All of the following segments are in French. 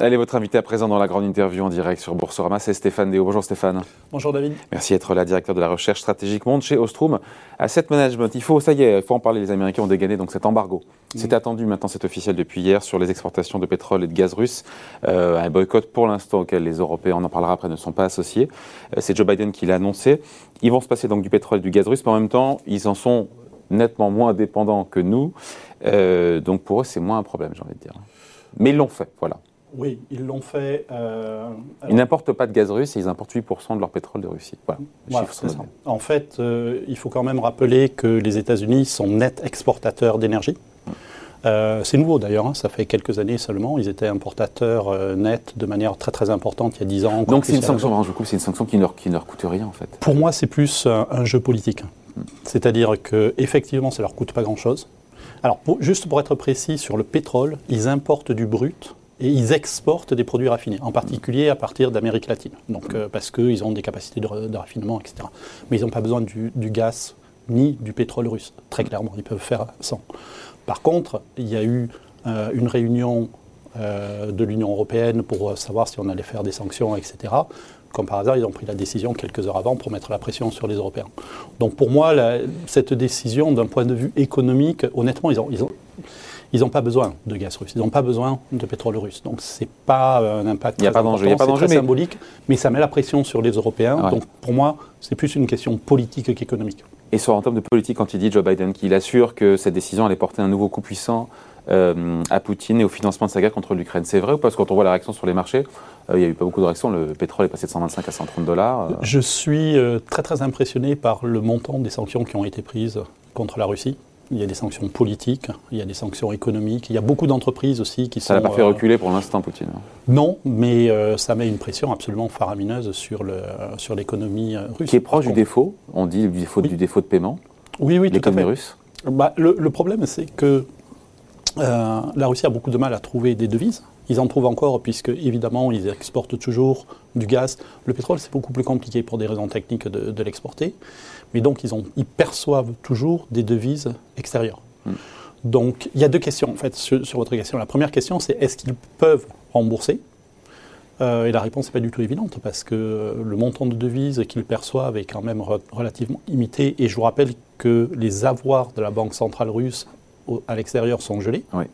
Allez, votre invité à présent dans la grande interview en direct sur Boursorama, c'est Stéphane Déo. Bonjour Stéphane. Bonjour David. Merci d'être là, directeur de la recherche stratégique monde chez Ostrom Asset Management. Il faut, ça y est, il faut en parler, les Américains ont dégainé donc cet embargo. C'est C'était attendu, maintenant c'est officiel depuis hier sur les exportations de pétrole et de gaz russe. Euh, un boycott pour l'instant auquel les Européens, on en parlera après, ne sont pas associés. Euh, c'est Joe Biden qui l'a annoncé. Ils vont se passer donc du pétrole et du gaz russe, mais en même temps, ils en sont nettement moins dépendants que nous. Euh, donc pour eux, c'est moins un problème, j'ai envie de dire. Mais ils l'ont fait, voilà. Oui, ils l'ont fait. Euh, ils n'importent pas de gaz russe et ils importent 8% de leur pétrole de Russie. Voilà, En fait, euh, il faut quand même rappeler que les États-Unis sont nets exportateurs d'énergie. Euh, c'est nouveau d'ailleurs, hein, ça fait quelques années seulement. Ils étaient importateurs nets de manière très très importante il y a 10 ans. Donc c'est une sanction, je c'est une sanction qui ne, leur, qui ne leur coûte rien en fait. Pour moi, c'est plus un, jeu politique. Hmm. C'est-à-dire qu'effectivement, ça ne leur coûte pas grand-chose. Alors, juste pour être précis, sur le pétrole, ils importent du brut et ils exportent des produits raffinés, en particulier à partir d'Amérique latine, donc, euh, parce qu'ils ont des capacités de, raffinement, etc. Mais ils n'ont pas besoin du, gaz ni du pétrole russe, très clairement, ils peuvent faire sans. Par contre, il y a eu euh, une réunion euh, de l'Union européenne pour savoir si on allait faire des sanctions, etc. Comme par hasard, ils ont pris la décision quelques heures avant pour mettre la pression sur les Européens. Donc pour moi, cette décision, d'un point de vue économique, honnêtement, ils ont, ils ont ils n'ont pas besoin de gaz russe, ils n'ont pas besoin de pétrole russe. Donc ce n'est pas un impact très, important, il y a pas très mais... symbolique, mais ça met la pression sur les Européens. Donc pour moi, c'est plus une question politique qu'économique. Et sur en termes de politique, quand il dit Joe Biden qu'il assure que cette décision allait porter un nouveau coup puissant euh, à Poutine et au financement de sa guerre contre l'Ukraine, c'est vrai ou parce que quand on voit la réaction sur les marchés, euh, il n'y a eu pas beaucoup de réactions, le pétrole est passé de 125 à 130 dollars. Euh. Je suis très très impressionné par le montant des sanctions qui ont été prises contre la Russie il y a des sanctions politiques, il y a des sanctions économiques, il y a beaucoup d'entreprises aussi qui ça sont... Ça n'a pas fait reculer pour l'instant Poutine Non, mais euh, ça met une pression absolument faramineuse sur, le, sur l'économie russe. Qui est proche du défaut, on dit du défaut, du défaut de paiement Oui, oui, tout à fait. russe bah, le, le, problème, c'est que la Russie a beaucoup de mal à trouver des devises. Ils en trouvent encore, puisque évidemment, ils exportent toujours du gaz. Le pétrole, c'est beaucoup plus compliqué pour des raisons techniques de, de l'exporter. Mais donc, ils, ont, ils, perçoivent toujours des devises extérieures. Hmm. Donc, il y a deux questions, en fait, sur, votre question. La première question, c'est est-ce qu'ils peuvent rembourser? Euh, Et la réponse n'est pas du tout évidente, parce que le montant de devises qu'ils perçoivent est quand même relativement limité. Et je vous rappelle que les avoirs de la Banque centrale russe à l'extérieur sont gelés. Oui.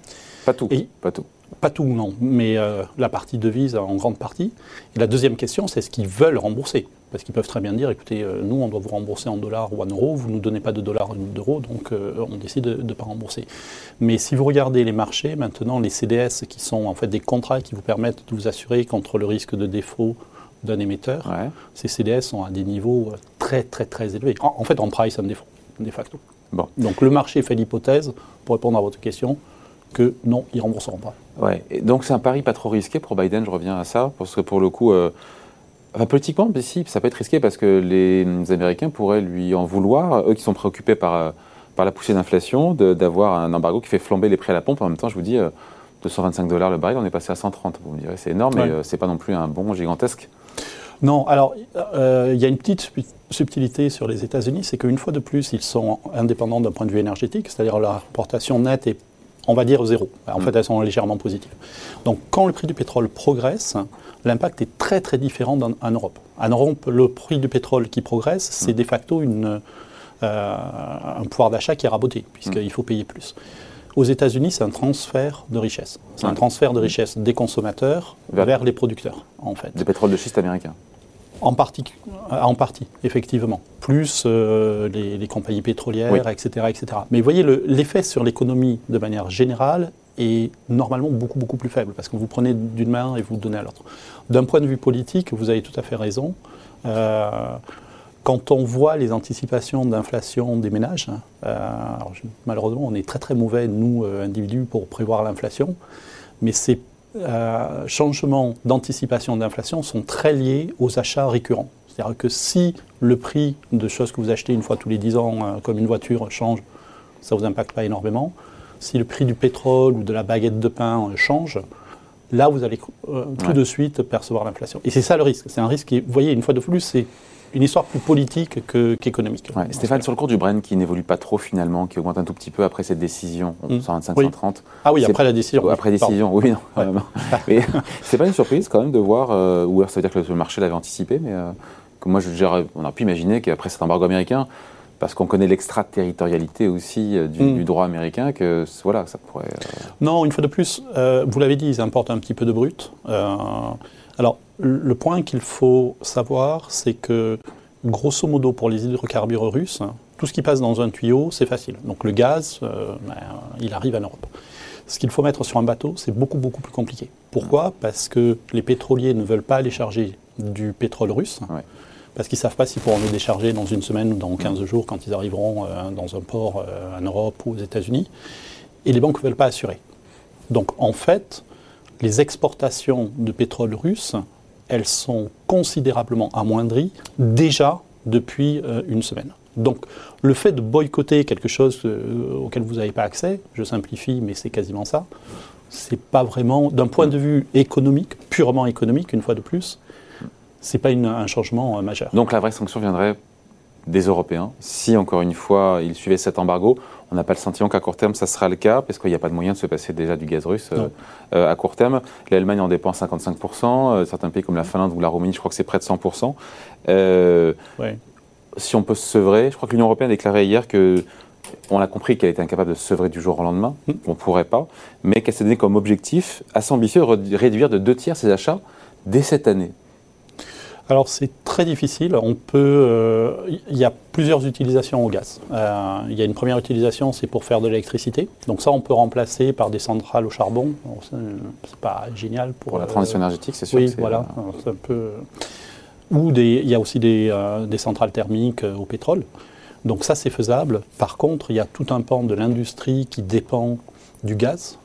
Pas tout. pas tout. Pas tout, non, mais euh, la partie devise en grande partie. Et la deuxième question, c'est ce qu'ils veulent rembourser. Parce qu'ils peuvent très bien dire, écoutez, euh, nous, on doit vous rembourser en dollars ou en euros, vous ne nous donnez pas de dollars ou d'euros, donc euh, on décide de ne pas rembourser. Mais si vous regardez les marchés, maintenant, les CDS, qui sont en fait des contrats qui vous permettent de vous assurer contre le risque de défaut d'un émetteur, ces CDS sont à des niveaux très, très, très élevés. En, fait, en price un défaut, de facto. Bon. Donc le marché fait l'hypothèse, pour répondre à votre question, que non, ils ne rembourseront pas. Ouais. donc c'est un pari pas trop risqué pour Biden, je reviens à ça, parce que pour le coup, euh, enfin, politiquement, si, ça peut être risqué parce que les Américains pourraient lui en vouloir, eux qui sont préoccupés par, euh, par la poussée d'inflation, d'avoir un embargo qui fait flamber les prix à la pompe. En même temps, je vous dis, 225 euh, dollars le baril, on est passé à 130. Vous me direz, c'est énorme, mais c'est pas non plus un bon gigantesque. Non, alors il y a une petite subtilité sur les États-Unis, c'est qu'une fois de plus, ils sont indépendants d'un point de vue énergétique, c'est-à-dire leur importation nette est on va dire zéro. En fait, mm. elles sont légèrement positives. Donc, quand le prix du pétrole progresse, l'impact est très très différent en, Europe. En Europe, le prix du pétrole qui progresse, c'est mm. de facto une, euh, un pouvoir d'achat qui est raboté, puisqu'il mm. faut payer plus. Aux États-Unis, c'est un transfert de richesse. C'est un transfert de richesse des consommateurs vers, les producteurs, en fait. Des pétroles de schiste américains. En partie, euh, en partie, effectivement. Plus euh, les, compagnies pétrolières, etc., etc. Mais vous voyez, l'effet sur l'économie de manière générale est normalement beaucoup, beaucoup plus faible, parce que vous prenez d'une main et vous donnez à l'autre. D'un point de vue politique, vous avez tout à fait raison. Euh, quand on voit les anticipations d'inflation des ménages, malheureusement, on est très très mauvais, nous, individus, pour prévoir l'inflation, mais c'est euh, changements d'anticipation d'inflation sont très liés aux achats récurrents. C'est-à-dire que si le prix de choses que vous achetez une fois tous les 10 ans, euh, comme une voiture, change, ça ne vous impacte pas énormément. Si le prix du pétrole ou de la baguette de pain euh, change, là, vous allez tout de suite percevoir l'inflation. Et c'est ça le risque. C'est un risque qui, vous voyez, une fois de plus, c'est une histoire plus politique qu'économique. Stéphane, sur le cours du Brent qui n'évolue pas trop finalement, qui augmente un tout petit peu après cette décision, 125, 130. Ah oui, après la décision. Après décision, oui, non. mais c'est pas une surprise quand même de voir, euh, ou alors ça veut dire que le marché l'avait anticipé, mais euh, que moi, je, on a pu imaginer qu'après cet embargo américain, parce qu'on connaît l'extraterritorialité aussi euh, hmm. du, droit américain, que voilà, ça pourrait. Non, une fois de plus, vous l'avez dit, ils importent un petit peu de brut. Alors, le point qu'il faut savoir, c'est que, grosso modo, pour les hydrocarbures russes, tout ce qui passe dans un tuyau, c'est facile. Donc le gaz, euh, ben, il arrive en Europe. Ce qu'il faut mettre sur un bateau, c'est beaucoup, beaucoup plus compliqué. Pourquoi? Parce que les pétroliers ne veulent pas aller charger du pétrole russe, parce qu'ils ne savent pas s'ils pourront le décharger dans une semaine ou dans 15 jours quand ils arriveront euh, dans un port euh, en Europe ou aux États-Unis. Et les banques ne veulent pas assurer. Donc en fait, les exportations de pétrole russe elles sont considérablement amoindries déjà depuis euh, une semaine. Donc le fait de boycotter quelque chose euh, auquel vous n'avez pas accès, je simplifie, mais c'est quasiment ça, c'est pas vraiment, d'un point de vue économique, purement économique, une fois de plus, c'est pas un changement euh, majeur. Donc la vraie sanction viendrait des Européens. Si, encore une fois, ils suivaient cet embargo, on n'a pas le sentiment qu'à court terme, ça sera le cas, parce qu'il n'y a pas de moyen de se passer déjà du gaz russe euh, euh, à court terme. L'Allemagne en dépense 55%, euh, certains pays comme la Finlande ou la Roumanie, je crois que c'est près de 100%. Si on peut se sevrer, je crois que l'Union européenne a déclaré hier que on a compris qu'elle était incapable de se sevrer du jour au lendemain, hmm. on ne pourrait pas, mais qu'elle s'est donné comme objectif assez ambitieux de réduire de deux tiers ses achats dès cette année. Alors c'est très difficile. On peut, euh, il y a plusieurs utilisations au gaz. Euh, il y a une première utilisation, c'est pour faire de l'électricité. Donc ça, on peut remplacer par des centrales au charbon. C'est pas génial pour, pour la transition euh, énergétique, c'est sûr. Oui, voilà. Un peu... Ou des, il y a aussi des, des centrales thermiques au pétrole. Donc ça, c'est faisable. Par contre, il y a tout un pan de l'industrie qui dépend du gaz.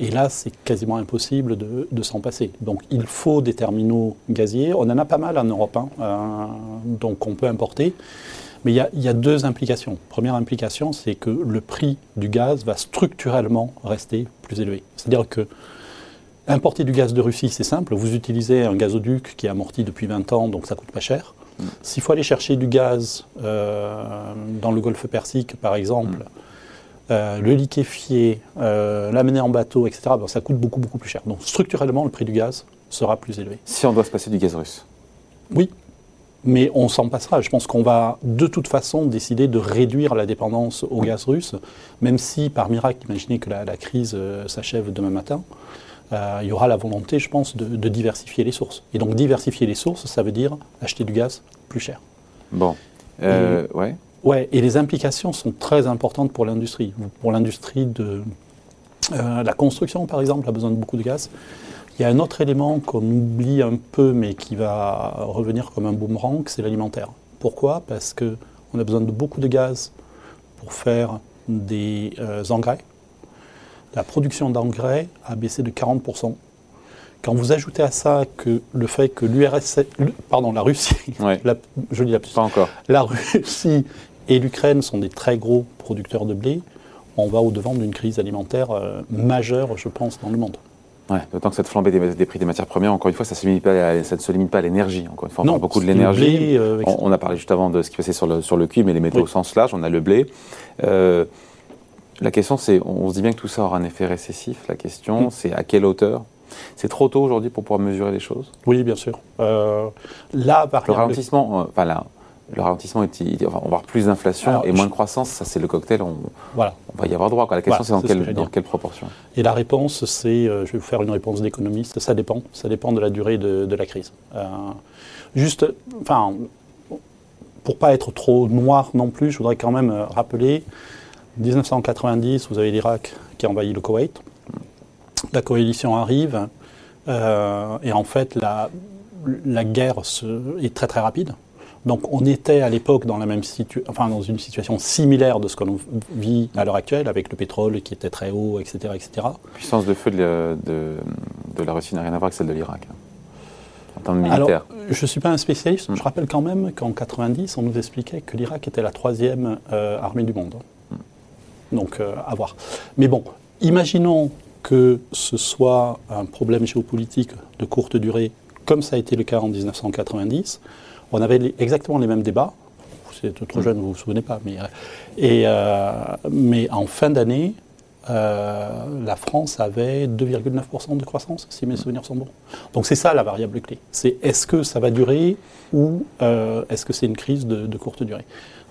Et là, c'est quasiment impossible de, s'en passer. Donc il faut des terminaux gaziers. On en a pas mal en Europe, hein, euh, donc on peut importer. Mais il y, a, deux implications. Première implication, c'est que le prix du gaz va structurellement rester plus élevé. C'est-à-dire que importer du gaz de Russie, c'est simple. Vous utilisez un gazoduc qui est amorti depuis 20 ans, donc ça coûte pas cher. Mm. S'il faut aller chercher du gaz euh, dans le golfe Persique, par exemple, mm. Euh, le liquéfier, euh, l'amener en bateau, etc., ben, ça coûte beaucoup, beaucoup plus cher. Donc structurellement, le prix du gaz sera plus élevé. Si on doit se passer du gaz russe Oui, mais on s'en passera. Je pense qu'on va de toute façon décider de réduire la dépendance au gaz russe, même si par miracle, imaginez que la, crise euh, s'achève demain matin, il y aura la volonté, je pense, de, de, diversifier les sources. Et donc diversifier les sources, ça veut dire acheter du gaz plus cher. Bon, ouais. Ouais, et les implications sont très importantes pour l'industrie. Pour l'industrie de euh, la construction, par exemple, a besoin de beaucoup de gaz. Il y a un autre élément qu'on oublie un peu, mais qui va revenir comme un boomerang, c'est l'alimentaire. Pourquoi? Parce qu'on a besoin de beaucoup de gaz pour faire des euh, engrais. La production d'engrais a baissé de 40%. Quand vous ajoutez à ça que le fait que l'URSS, pardon, la Russie, je dis la, Pas encore. la Russie et l'Ukraine sont des très gros producteurs de blé, on va au-devant d'une crise alimentaire euh, majeure, je pense, dans le monde. Ouais, d'autant que cette flambée des, prix des matières premières, encore une fois, ça, ne se limite pas à l'énergie. Encore une fois, on parle beaucoup de l'énergie. Euh, on, a parlé juste avant de ce qui passait sur le, sur le cuivre, mais les métaux au sens large, on a le blé. Euh, la question, c'est, on, se dit bien que tout ça aura un effet récessif. La question, mm. c'est à quelle hauteur? C'est trop tôt aujourd'hui pour pouvoir mesurer les choses? Oui, bien sûr. là, par le ralentissement, enfin là, le ralentissement, est, on va avoir plus d'inflation et moins de croissance, ça c'est le cocktail, on, voilà. on va y avoir droit. La question c'est dans, quelle, dans quelle proportion Et la réponse, c'est, euh, je vais vous faire une réponse d'économiste, ça dépend, ça dépend de la durée de, la crise. Euh, juste, enfin, pour pas être trop noir non plus, je voudrais quand même euh, rappeler, 1990, vous avez l'Irak qui a envahi le Koweït, la coalition arrive, et en fait la, la guerre est très très rapide. Donc on était à l'époque dans, la même enfin, dans une situation similaire de ce que l'on vit à l'heure actuelle, avec le pétrole qui était très haut, etc. etc. La puissance de feu de, de, la Russie n'a rien à voir avec celle de l'Irak. Hein, en termes militaires. je ne suis pas un spécialiste. Je hmm. rappelle quand même qu'en 90, on nous expliquait que l'Irak était la troisième euh, armée du monde. Hmm. Donc euh, à voir. Mais bon, imaginons que ce soit un problème géopolitique de courte durée, comme ça a été le cas en 1990 on avait exactement les mêmes débats. Vous êtes trop mm. jeune, vous ne vous souvenez pas. Mais, et, mais en fin d'année, la France avait 2,9% de croissance, si mes souvenirs sont bons. Donc c'est ça la variable clé. C'est est-ce que ça va durer ou est-ce que c'est une crise de courte durée?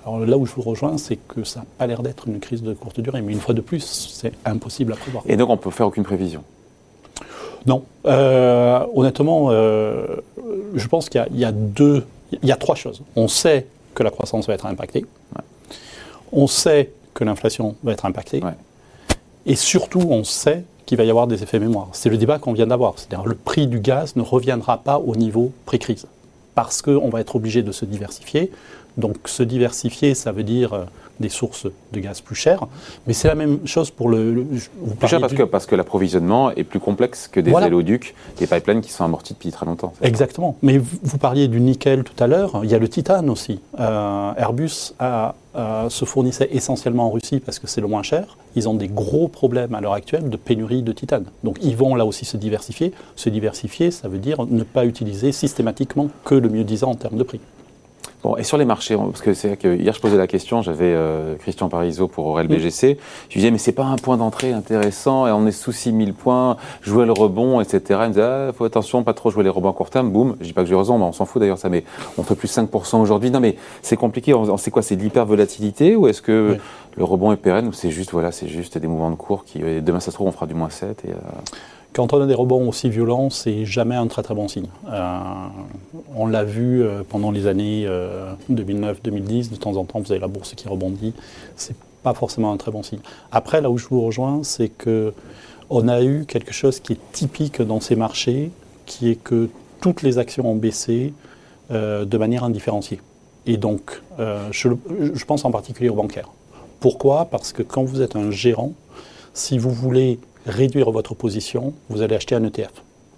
Alors là où je vous rejoins, c'est que ça n'a pas l'air d'être une crise de courte durée, mais une fois de plus, c'est impossible à prévoir. Et donc on ne peut faire aucune prévision? Non. Euh, honnêtement, euh, je pense qu'il y, a deux, il y a trois choses. On sait que la croissance va être impactée. On sait que l'inflation va être impactée. Et surtout, on sait qu'il va y avoir des effets mémoire. C'est le débat qu'on vient d'avoir. C'est-à-dire le prix du gaz ne reviendra pas au niveau pré-crise. Parce qu'on va être obligé de se diversifier. Donc se diversifier, ça veut dire euh, des sources de gaz plus chères, mais c'est la même chose pour le... plus cher parce que, parce que l'approvisionnement est plus complexe que des voilà. des pipelines qui sont amortis depuis très longtemps. Exactement. Mais vous, parliez du nickel tout à l'heure, il y a le titane aussi. Euh, Airbus se fournissait essentiellement en Russie parce que c'est le moins cher. Ils ont des gros problèmes à l'heure actuelle de pénurie de titane. Donc ils vont là aussi se diversifier. Se diversifier, ça veut dire ne pas utiliser systématiquement que le mieux disant en termes de prix. Bon, et sur les marchés, parce que c'est vrai que hier je posais la question, j'avais euh, Christian Parizeau pour Aurel BGC, je lui disais mais c'est pas un point d'entrée intéressant et on est sous 6000 points, jouer le rebond, etc. Il me disait ah, faut attention, pas trop jouer les rebonds à court terme, boum, je dis pas que j'ai raison, mais on s'en fout d'ailleurs ça, mais on fait plus 5% aujourd'hui. Non mais c'est compliqué, on, sait quoi, c'est de l'hyper-volatilité ou est-ce que le rebond est pérenne ou c'est juste, voilà, c'est juste des mouvements de cours qui, demain ça se trouve on fera du moins 7 et... Euh, quand on a des rebonds aussi violents, c'est jamais un très très bon signe. Euh, on l'a vu euh, pendant les années 2009-2010, euh, de temps en temps, vous avez la bourse qui rebondit. C'est pas forcément un très bon signe. Après, là où je vous rejoins, c'est que on a eu quelque chose qui est typique dans ces marchés, qui est que toutes les actions ont baissé de manière indifférenciée. Et donc, je, je pense en particulier aux bancaires. Pourquoi? Parce que quand vous êtes un gérant, si vous voulez réduire votre position, vous allez acheter un ETF.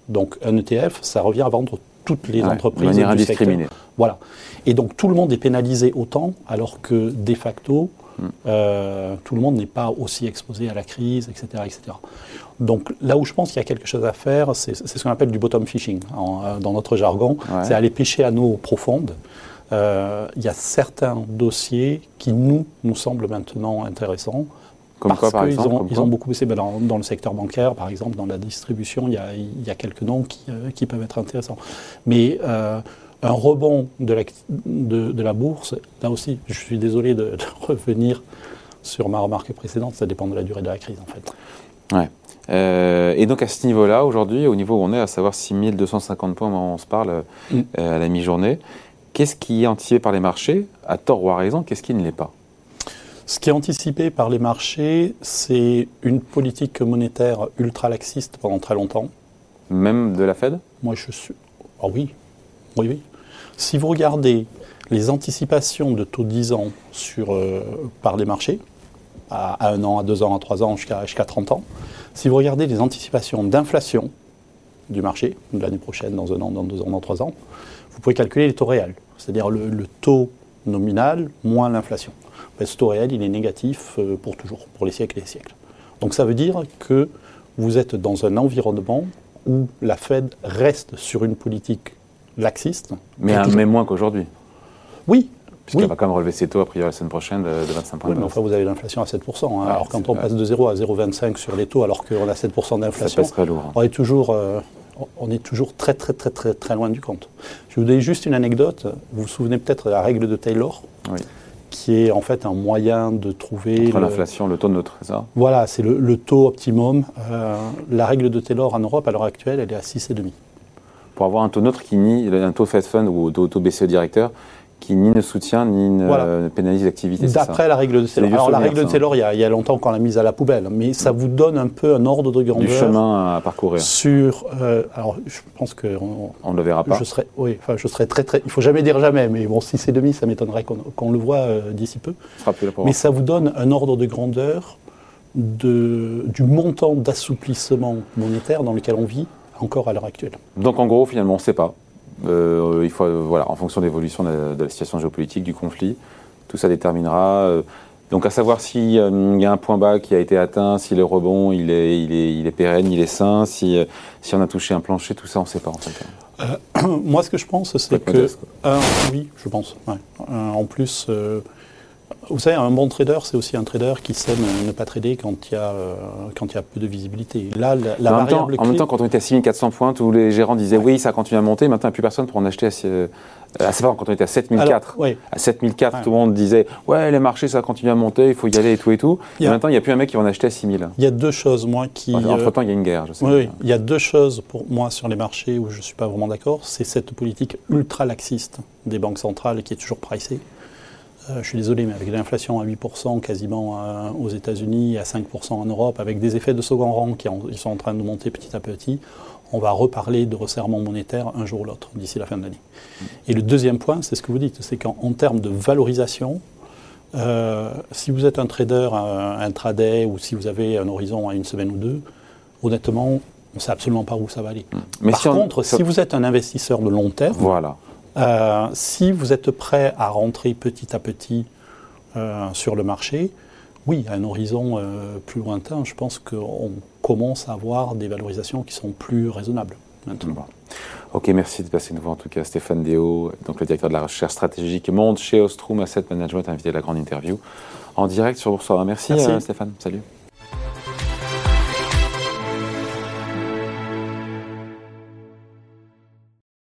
Donc un ETF, ça revient à vendre toutes les entreprises. De manière indiscriminée. Voilà. Et donc tout le monde est pénalisé autant, alors que de facto, hmm. euh, tout le monde n'est pas aussi exposé à la crise, etc. etc. Donc là où je pense qu'il y a quelque chose à faire, c'est ce qu'on appelle du bottom fishing euh, dans notre jargon. C'est aller pêcher à nos profondes. Euh, il y a certains dossiers qui nous, nous semblent maintenant intéressants. Comme quoi, par exemple ont, ils ont beaucoup baissé. Ben, dans, le secteur bancaire, par exemple, dans la distribution, il y a, il y a quelques noms qui, euh, qui, peuvent être intéressants. Mais euh, un rebond de la, de, de la, bourse, là aussi, je suis désolé de, revenir sur ma remarque précédente, ça dépend de la durée de la crise, en fait. Ouais. Euh, et donc à ce niveau-là, aujourd'hui, au niveau où on est, à savoir 6250 points, on se parle mm. à la mi-journée, qu'est-ce qui est anticipé par les marchés, à tort ou à raison, qu'est-ce qui ne l'est pas? Ce qui est anticipé par les marchés, c'est une politique monétaire ultra-laxiste pendant très longtemps. Même de la Fed? Moi, je suis. Ah oui. Oui, oui. Si vous regardez les anticipations de taux de 10 ans sur, euh, par les marchés, à, un an, à deux ans, à trois ans, jusqu'à jusqu'à 30 ans, si vous regardez les anticipations d'inflation du marché, de l'année prochaine, dans un an, dans deux ans, dans trois ans, vous pouvez calculer les taux réels, c'est-à-dire le taux nominal moins l'inflation ce taux réel, il est négatif euh, pour toujours, pour les siècles et les siècles. Donc ça veut dire que vous êtes dans un environnement où la Fed reste sur une politique laxiste. Mais, un, même moins qu'aujourd'hui. Oui. Puisqu'elle va quand même relever ses taux a priori la semaine prochaine de, 25 points. Oui, mais enfin vous avez l'inflation à 7%. Hein. alors quand on passe de 0 à 0,25 sur les taux alors qu'on a 7% d'inflation, hein. on est toujours... Euh, on est toujours très très très très très loin du compte. Je vais vous donner juste une anecdote. Vous vous souvenez peut-être de la règle de Taylor. Oui qui est en fait un moyen de trouver... Entre l'inflation, le taux neutre, c'est ça? Voilà, c'est le, taux optimum. Euh, la règle de Taylor en Europe, à l'heure actuelle, elle est à 6,5. Pour avoir un taux neutre qui nie un taux Fed Fund ou taux, taux BCE directeur, qui ni ne soutient ni ne pénalise l'activité. D'après la règle de Taylor. Alors la règle de Taylor, il y, a, il y, a, longtemps qu'on l'a mise à la poubelle, mais ça vous donne un peu un ordre de grandeur. Du chemin à parcourir. Sur, euh, alors je pense que on ne le verra pas. Je serais, oui, enfin je serais très très. Il faut jamais dire jamais, mais bon, si c'est demi, ça m'étonnerait qu'on le voit euh, d'ici peu. mais ça vous donne un ordre de grandeur de, du montant d'assouplissement monétaire dans lequel on vit encore à l'heure actuelle. Donc en gros, finalement, on ne sait pas. Euh, il faut, voilà, en fonction de l'évolution de, la situation géopolitique, du conflit, tout ça déterminera. Euh, Donc à savoir s'il euh, y a un point bas qui a été atteint, si le rebond il est, il est, il est pérenne, il est sain, si, euh, si on a touché un plancher, tout ça on ne sait pas en fait. moi ce que je pense c'est que... oui, je pense. en plus... Vous savez, un bon trader, c'est aussi un trader qui sait ne, pas trader quand il y a, quand il y a peu de visibilité. Là, la, en, même temps, en même temps, quand on était à 6400 points, tous les gérants disaient oui, ça continue à monter. Maintenant, il n'y a plus personne pour en acheter à, ah, c'est pas quand on était à 7004. À 7004, tout le monde disait Ouais, les marchés, ça continue à monter, il faut y aller et tout et tout. Et maintenant, il n'y a plus un mec qui va en acheter à 6000. Il y a deux choses, moi, qui. Entre-temps, il y a une guerre, je sais. Oui, il y a deux choses pour moi sur les marchés où je ne suis pas vraiment d'accord. C'est cette politique ultra laxiste des banques centrales qui est toujours pricée. Euh, je suis désolé, mais avec l'inflation à 8% quasiment euh, aux États-Unis, à 5% en Europe, avec des effets de second rang qui sont en train de monter petit à petit, on va reparler de resserrement monétaire un jour ou l'autre d'ici la fin de l'année. Et le deuxième point, c'est ce que vous dites, c'est qu'en termes de valorisation, euh, si vous êtes un trader intraday ou si vous avez un horizon à une semaine ou deux, honnêtement, on ne sait absolument pas où ça va aller. Mais Par contre, si vous êtes un investisseur de long terme, voilà. Euh, si vous êtes prêt à rentrer petit à petit euh, sur le marché, oui, à un horizon euh, plus lointain, je pense qu'on commence à avoir des valorisations qui sont plus raisonnables maintenant. Ok, merci de passer nous voir en tout cas Stéphane Déo, donc le directeur de la recherche stratégique monde chez Ostrom Asset Management, invité à la grande interview en direct sur Boursorama. Merci, merci. Stéphane, salut.